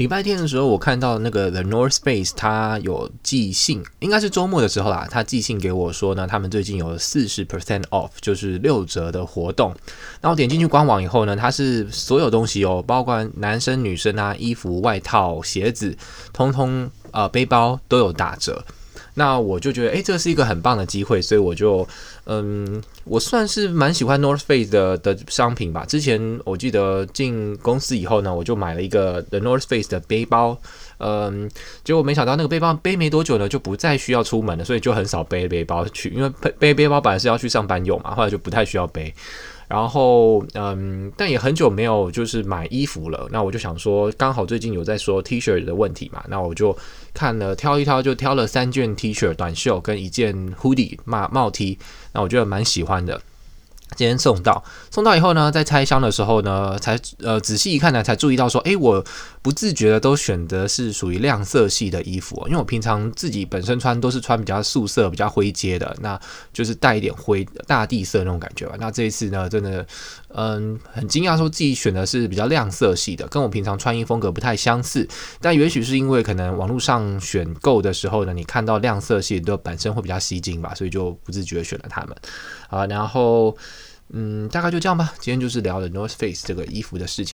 礼拜天的时候，我看到那个 The North Face，他有寄信，应该是周末的时候啦。他寄信给我说呢，他们最近有四十 percent off，就是六折的活动。然后点进去官网以后呢，它是所有东西哦，包括男生、女生啊，衣服、外套、鞋子，通通呃背包都有打折。那我就觉得，诶，这是一个很棒的机会，所以我就，嗯，我算是蛮喜欢 North Face 的的商品吧。之前我记得进公司以后呢，我就买了一个 The North Face 的背包，嗯，结果没想到那个背包背没多久呢，就不再需要出门了，所以就很少背背包去，因为背背背包本来是要去上班用嘛，后来就不太需要背。然后，嗯，但也很久没有就是买衣服了。那我就想说，刚好最近有在说 T 恤的问题嘛，那我就看了挑一挑，就挑了三件 T 恤短袖跟一件 hoodie 帽帽 T，那我觉得蛮喜欢的。今天送到，送到以后呢，在拆箱的时候呢，才呃仔细一看呢，才注意到说，诶，我不自觉的都选的是属于亮色系的衣服，因为我平常自己本身穿都是穿比较素色、比较灰阶的，那就是带一点灰大地色那种感觉吧。那这一次呢，真的，嗯，很惊讶，说自己选的是比较亮色系的，跟我平常穿衣风格不太相似。但也许是因为可能网络上选购的时候呢，你看到亮色系的本身会比较吸睛吧，所以就不自觉选了它们。啊，然后。嗯，大概就这样吧。今天就是聊了 North Face 这个衣服的事情。